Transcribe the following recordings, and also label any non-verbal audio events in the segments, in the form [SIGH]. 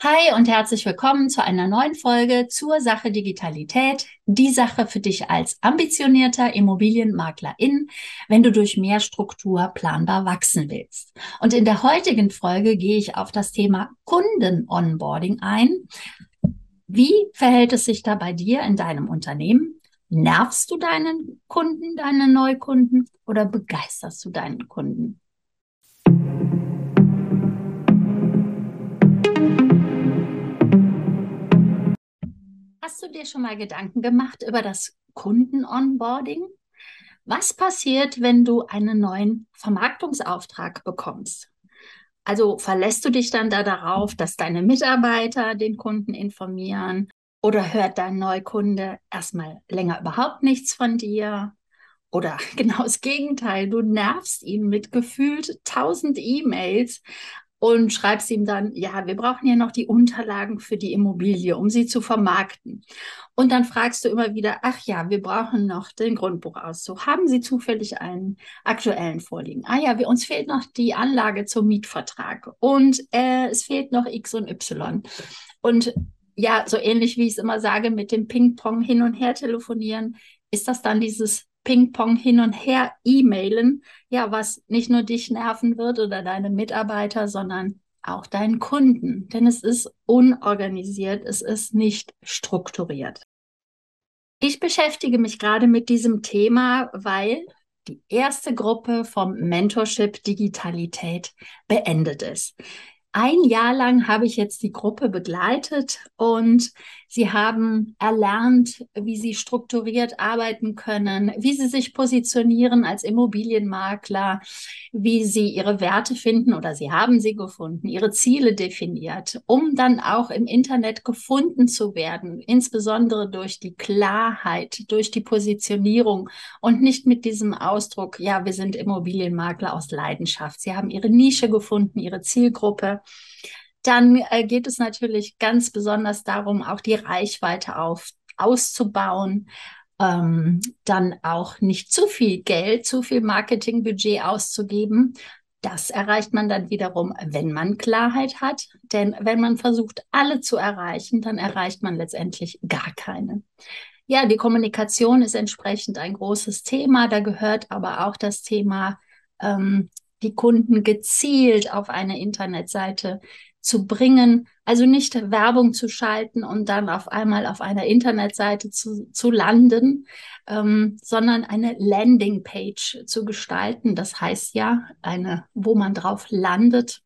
Hi und herzlich willkommen zu einer neuen Folge zur Sache Digitalität. Die Sache für dich als ambitionierter Immobilienmaklerin, wenn du durch mehr Struktur planbar wachsen willst. Und in der heutigen Folge gehe ich auf das Thema Kunden-Onboarding ein. Wie verhält es sich da bei dir in deinem Unternehmen? Nervst du deinen Kunden, deine Neukunden oder begeisterst du deinen Kunden? Hast du dir schon mal Gedanken gemacht über das Kunden-Onboarding? Was passiert, wenn du einen neuen Vermarktungsauftrag bekommst? Also verlässt du dich dann da darauf, dass deine Mitarbeiter den Kunden informieren oder hört dein Neukunde erstmal länger überhaupt nichts von dir? Oder [LAUGHS] genau das Gegenteil, du nervst ihn mit gefühlt tausend E-Mails, und schreibst ihm dann, ja, wir brauchen ja noch die Unterlagen für die Immobilie, um sie zu vermarkten. Und dann fragst du immer wieder, ach ja, wir brauchen noch den Grundbuchauszug. Haben Sie zufällig einen aktuellen vorliegen? Ah ja, wir, uns fehlt noch die Anlage zum Mietvertrag und äh, es fehlt noch X und Y. Und ja, so ähnlich wie ich es immer sage, mit dem Ping-Pong hin und her telefonieren, ist das dann dieses Ping-Pong hin und her E-Mailen, ja, was nicht nur dich nerven wird oder deine Mitarbeiter, sondern auch deinen Kunden. Denn es ist unorganisiert, es ist nicht strukturiert. Ich beschäftige mich gerade mit diesem Thema, weil die erste Gruppe vom Mentorship Digitalität beendet ist. Ein Jahr lang habe ich jetzt die Gruppe begleitet und sie haben erlernt, wie sie strukturiert arbeiten können, wie sie sich positionieren als Immobilienmakler, wie sie ihre Werte finden oder sie haben sie gefunden, ihre Ziele definiert, um dann auch im Internet gefunden zu werden, insbesondere durch die Klarheit, durch die Positionierung und nicht mit diesem Ausdruck, ja, wir sind Immobilienmakler aus Leidenschaft. Sie haben ihre Nische gefunden, ihre Zielgruppe dann äh, geht es natürlich ganz besonders darum, auch die Reichweite auf, auszubauen, ähm, dann auch nicht zu viel Geld, zu viel Marketingbudget auszugeben. Das erreicht man dann wiederum, wenn man Klarheit hat. Denn wenn man versucht, alle zu erreichen, dann erreicht man letztendlich gar keine. Ja, die Kommunikation ist entsprechend ein großes Thema. Da gehört aber auch das Thema, ähm, die Kunden gezielt auf eine Internetseite zu bringen, also nicht Werbung zu schalten und dann auf einmal auf einer Internetseite zu, zu landen, ähm, sondern eine Landingpage zu gestalten. Das heißt ja, eine, wo man drauf landet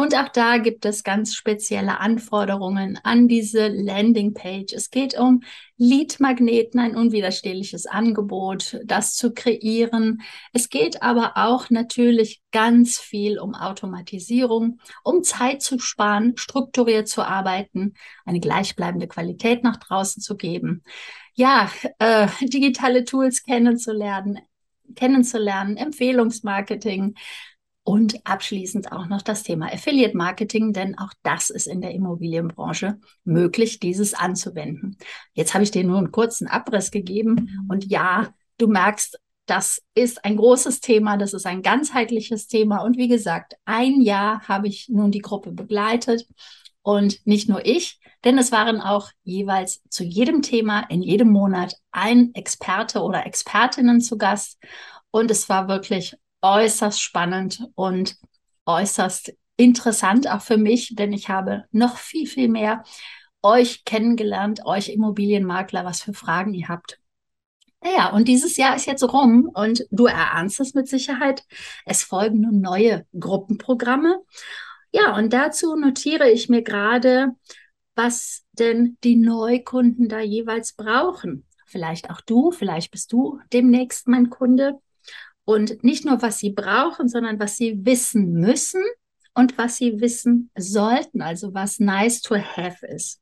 und auch da gibt es ganz spezielle Anforderungen an diese Landingpage. Es geht um Lead-Magneten, ein unwiderstehliches Angebot, das zu kreieren. Es geht aber auch natürlich ganz viel um Automatisierung, um Zeit zu sparen, strukturiert zu arbeiten, eine gleichbleibende Qualität nach draußen zu geben. Ja, äh, digitale Tools kennenzulernen, kennenzulernen, Empfehlungsmarketing, und abschließend auch noch das Thema Affiliate Marketing, denn auch das ist in der Immobilienbranche möglich, dieses anzuwenden. Jetzt habe ich dir nur einen kurzen Abriss gegeben. Und ja, du merkst, das ist ein großes Thema, das ist ein ganzheitliches Thema. Und wie gesagt, ein Jahr habe ich nun die Gruppe begleitet. Und nicht nur ich, denn es waren auch jeweils zu jedem Thema in jedem Monat ein Experte oder Expertinnen zu Gast. Und es war wirklich äußerst spannend und äußerst interessant auch für mich, denn ich habe noch viel, viel mehr euch kennengelernt, euch Immobilienmakler, was für Fragen ihr habt. Naja, und dieses Jahr ist jetzt rum und du erahnst es mit Sicherheit. Es folgen nun neue Gruppenprogramme. Ja, und dazu notiere ich mir gerade, was denn die Neukunden da jeweils brauchen. Vielleicht auch du, vielleicht bist du demnächst mein Kunde. Und nicht nur, was sie brauchen, sondern was sie wissen müssen und was sie wissen sollten, also was nice to have ist.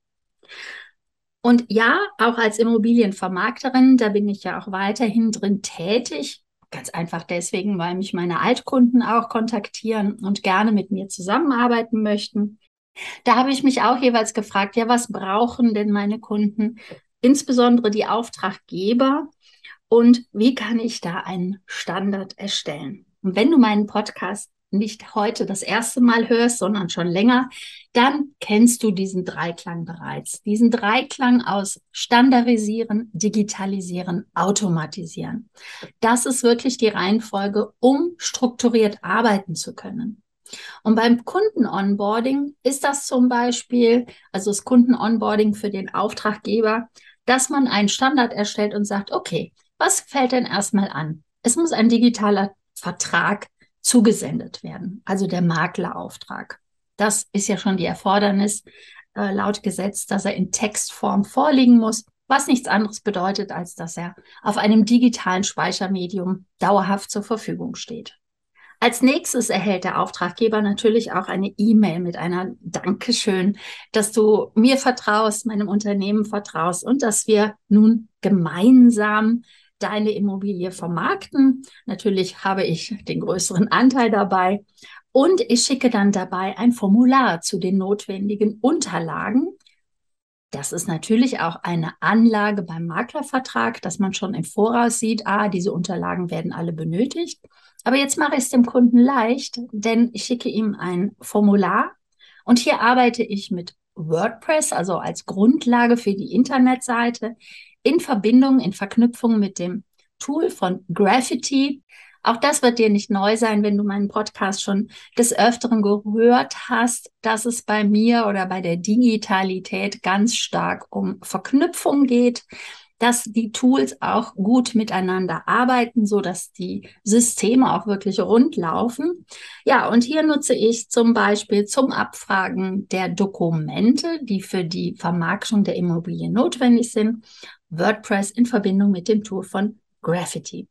Und ja, auch als Immobilienvermarkterin, da bin ich ja auch weiterhin drin tätig. Ganz einfach deswegen, weil mich meine Altkunden auch kontaktieren und gerne mit mir zusammenarbeiten möchten. Da habe ich mich auch jeweils gefragt, ja, was brauchen denn meine Kunden, insbesondere die Auftraggeber, und wie kann ich da einen Standard erstellen? Und wenn du meinen Podcast nicht heute das erste Mal hörst, sondern schon länger, dann kennst du diesen Dreiklang bereits. Diesen Dreiklang aus Standardisieren, Digitalisieren, Automatisieren. Das ist wirklich die Reihenfolge, um strukturiert arbeiten zu können. Und beim Kunden-Onboarding ist das zum Beispiel, also das Kunden-Onboarding für den Auftraggeber, dass man einen Standard erstellt und sagt, okay, was fällt denn erstmal an? Es muss ein digitaler Vertrag zugesendet werden, also der Maklerauftrag. Das ist ja schon die Erfordernis äh, laut Gesetz, dass er in Textform vorliegen muss, was nichts anderes bedeutet, als dass er auf einem digitalen Speichermedium dauerhaft zur Verfügung steht. Als nächstes erhält der Auftraggeber natürlich auch eine E-Mail mit einer Dankeschön, dass du mir vertraust, meinem Unternehmen vertraust und dass wir nun gemeinsam deine Immobilie vermarkten. Natürlich habe ich den größeren Anteil dabei. Und ich schicke dann dabei ein Formular zu den notwendigen Unterlagen. Das ist natürlich auch eine Anlage beim Maklervertrag, dass man schon im Voraus sieht, ah, diese Unterlagen werden alle benötigt. Aber jetzt mache ich es dem Kunden leicht, denn ich schicke ihm ein Formular und hier arbeite ich mit WordPress, also als Grundlage für die Internetseite in Verbindung, in Verknüpfung mit dem Tool von Graffiti. Auch das wird dir nicht neu sein, wenn du meinen Podcast schon des Öfteren gehört hast, dass es bei mir oder bei der Digitalität ganz stark um Verknüpfung geht, dass die Tools auch gut miteinander arbeiten, so dass die Systeme auch wirklich rund laufen. Ja, und hier nutze ich zum Beispiel zum Abfragen der Dokumente, die für die Vermarktung der Immobilie notwendig sind, WordPress in Verbindung mit dem Tool von Graffiti.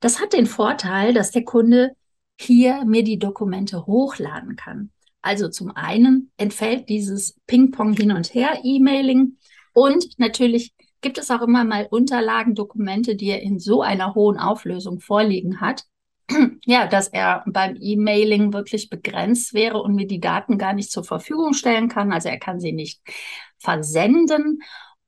Das hat den Vorteil, dass der Kunde hier mir die Dokumente hochladen kann. Also zum einen entfällt dieses Ping-Pong hin und her E-Mailing und natürlich gibt es auch immer mal Unterlagen, Dokumente, die er in so einer hohen Auflösung vorliegen hat. [CLEARS THROAT] Ja, dass er beim E-Mailing wirklich begrenzt wäre und mir die Daten gar nicht zur Verfügung stellen kann. Also er kann sie nicht versenden.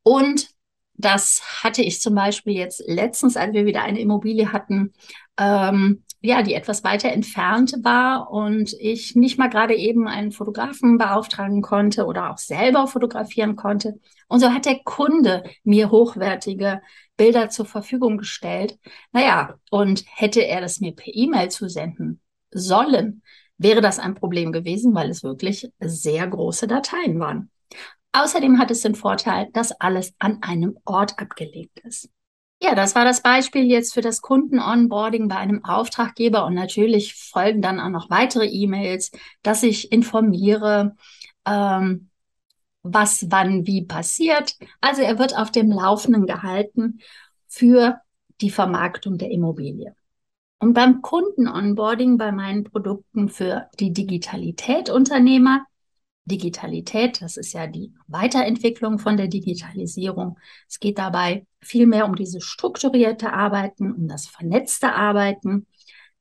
Und das hatte ich zum Beispiel jetzt letztens, als wir wieder eine Immobilie hatten, ähm, ja, die etwas weiter entfernt war und ich nicht mal gerade eben einen Fotografen beauftragen konnte oder auch selber fotografieren konnte. Und so hat der Kunde mir hochwertige Bilder zur Verfügung gestellt. Naja, und hätte er das mir per E-Mail zusenden sollen, wäre das ein Problem gewesen, weil es wirklich sehr große Dateien waren. Außerdem hat es den Vorteil, dass alles an einem Ort abgelegt ist. Ja, das war das Beispiel jetzt für das Kunden-Onboarding bei einem Auftraggeber und natürlich folgen dann auch noch weitere E-Mails, dass ich informiere, ähm, was wann wie passiert. Also er wird auf dem Laufenden gehalten für die Vermarktung der Immobilie. Und beim Kunden-Onboarding bei meinen Produkten für die Digitalität-Unternehmer Digitalität. Das ist ja die Weiterentwicklung von der Digitalisierung. Es geht dabei vielmehr um dieses strukturierte Arbeiten, um das vernetzte Arbeiten,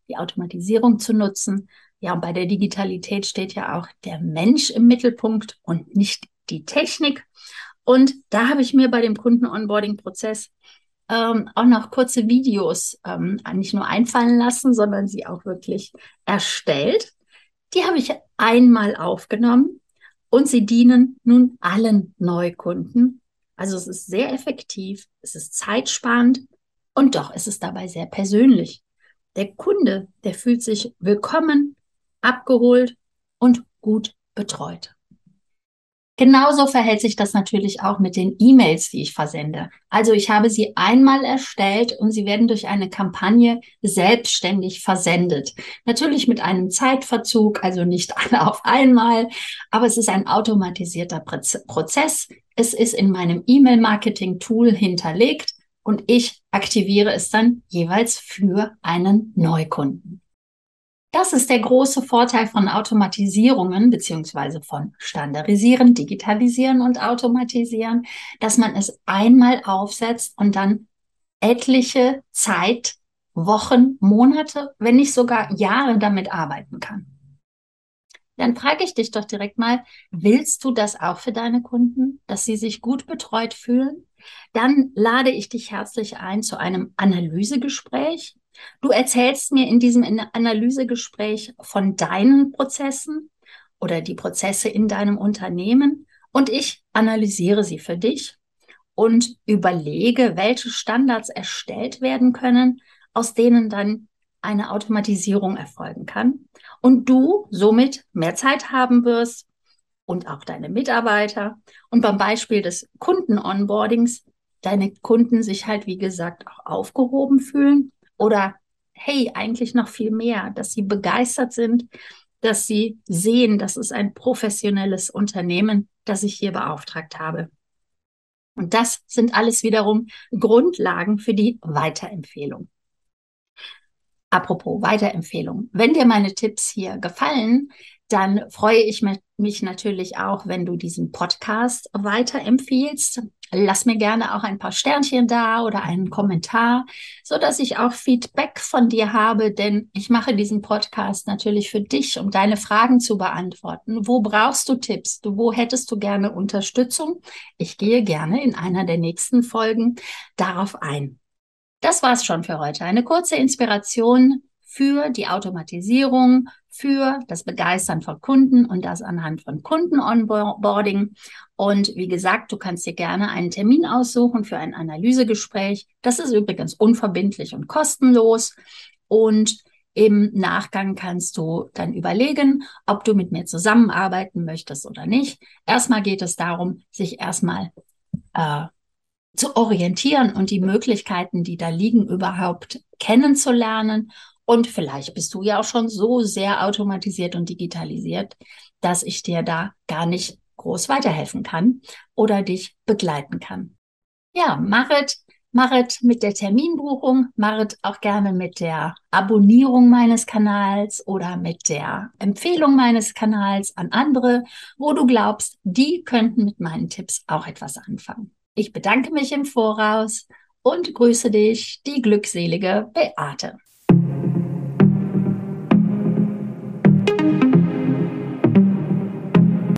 die Automatisierung zu nutzen. Ja, und bei der Digitalität steht ja auch der Mensch im Mittelpunkt und nicht die Technik. Und da habe ich mir bei dem Kunden-Onboarding-Prozess ähm, auch noch kurze Videos ähm, nicht nur einfallen lassen, sondern sie auch wirklich erstellt. Die habe ich einmal aufgenommen und sie dienen nun allen Neukunden. Also es ist sehr effektiv, es ist zeitsparend und doch ist es dabei sehr persönlich. Der Kunde, der fühlt sich willkommen, abgeholt und gut betreut. Genauso verhält sich das natürlich auch mit den E-Mails, die ich versende. Also ich habe sie einmal erstellt und sie werden durch eine Kampagne selbstständig versendet. Natürlich mit einem Zeitverzug, also nicht [LAUGHS] alle auf einmal, aber es ist ein automatisierter Prozess. Es ist in meinem E-Mail-Marketing-Tool hinterlegt und ich aktiviere es dann jeweils für einen Neukunden. Das ist der große Vorteil von Automatisierungen beziehungsweise von Standardisieren, Digitalisieren und Automatisieren, dass man es einmal aufsetzt und dann etliche Zeit, Wochen, Monate, wenn nicht sogar Jahre damit arbeiten kann. Dann frage ich dich doch direkt mal, willst du das auch für deine Kunden, dass sie sich gut betreut fühlen? Dann lade ich dich herzlich ein zu einem Analysegespräch Du erzählst mir in diesem Analysegespräch von deinen Prozessen oder die Prozesse in deinem Unternehmen und ich analysiere sie für dich und überlege, welche Standards erstellt werden können, aus denen dann eine Automatisierung erfolgen kann und du somit mehr Zeit haben wirst und auch deine Mitarbeiter und beim Beispiel des Kunden-Onboardings deine Kunden sich halt, wie gesagt, auch aufgehoben fühlen oder hey, eigentlich noch viel mehr, dass sie begeistert sind, dass sie sehen, das ist ein professionelles Unternehmen, das ich hier beauftragt habe. Und das sind alles wiederum Grundlagen für die Weiterempfehlung. Apropos Weiterempfehlung. Wenn dir meine Tipps hier gefallen, dann freue ich mich natürlich auch, wenn du diesen Podcast weiterempfiehlst. Lass mir gerne auch ein paar Sternchen da oder einen Kommentar, so dass ich auch Feedback von dir habe, denn ich mache diesen Podcast natürlich für dich, um deine Fragen zu beantworten. Wo brauchst du Tipps? Wo hättest du gerne Unterstützung? Ich gehe gerne in einer der nächsten Folgen darauf ein. Das war's schon für heute. Eine kurze Inspiration für die Automatisierung, für das Begeistern von Kunden und das anhand von Kunden-Onboarding. Und wie gesagt, du kannst dir gerne einen Termin aussuchen für ein Analysegespräch. Das ist übrigens unverbindlich und kostenlos. Und im Nachgang kannst du dann überlegen, ob du mit mir zusammenarbeiten möchtest oder nicht. Erstmal geht es darum, sich erstmal äh, zu orientieren und die Möglichkeiten, die da liegen, überhaupt kennenzulernen. Und vielleicht bist du ja auch schon so sehr automatisiert und digitalisiert, dass ich dir da gar nicht groß weiterhelfen kann oder dich begleiten kann. Ja, machet, machet mit der Terminbuchung, machet auch gerne mit der Abonnierung meines Kanals oder mit der Empfehlung meines Kanals an andere, wo du glaubst, die könnten mit meinen Tipps auch etwas anfangen. Ich bedanke mich im Voraus und grüße dich, die glückselige Beate.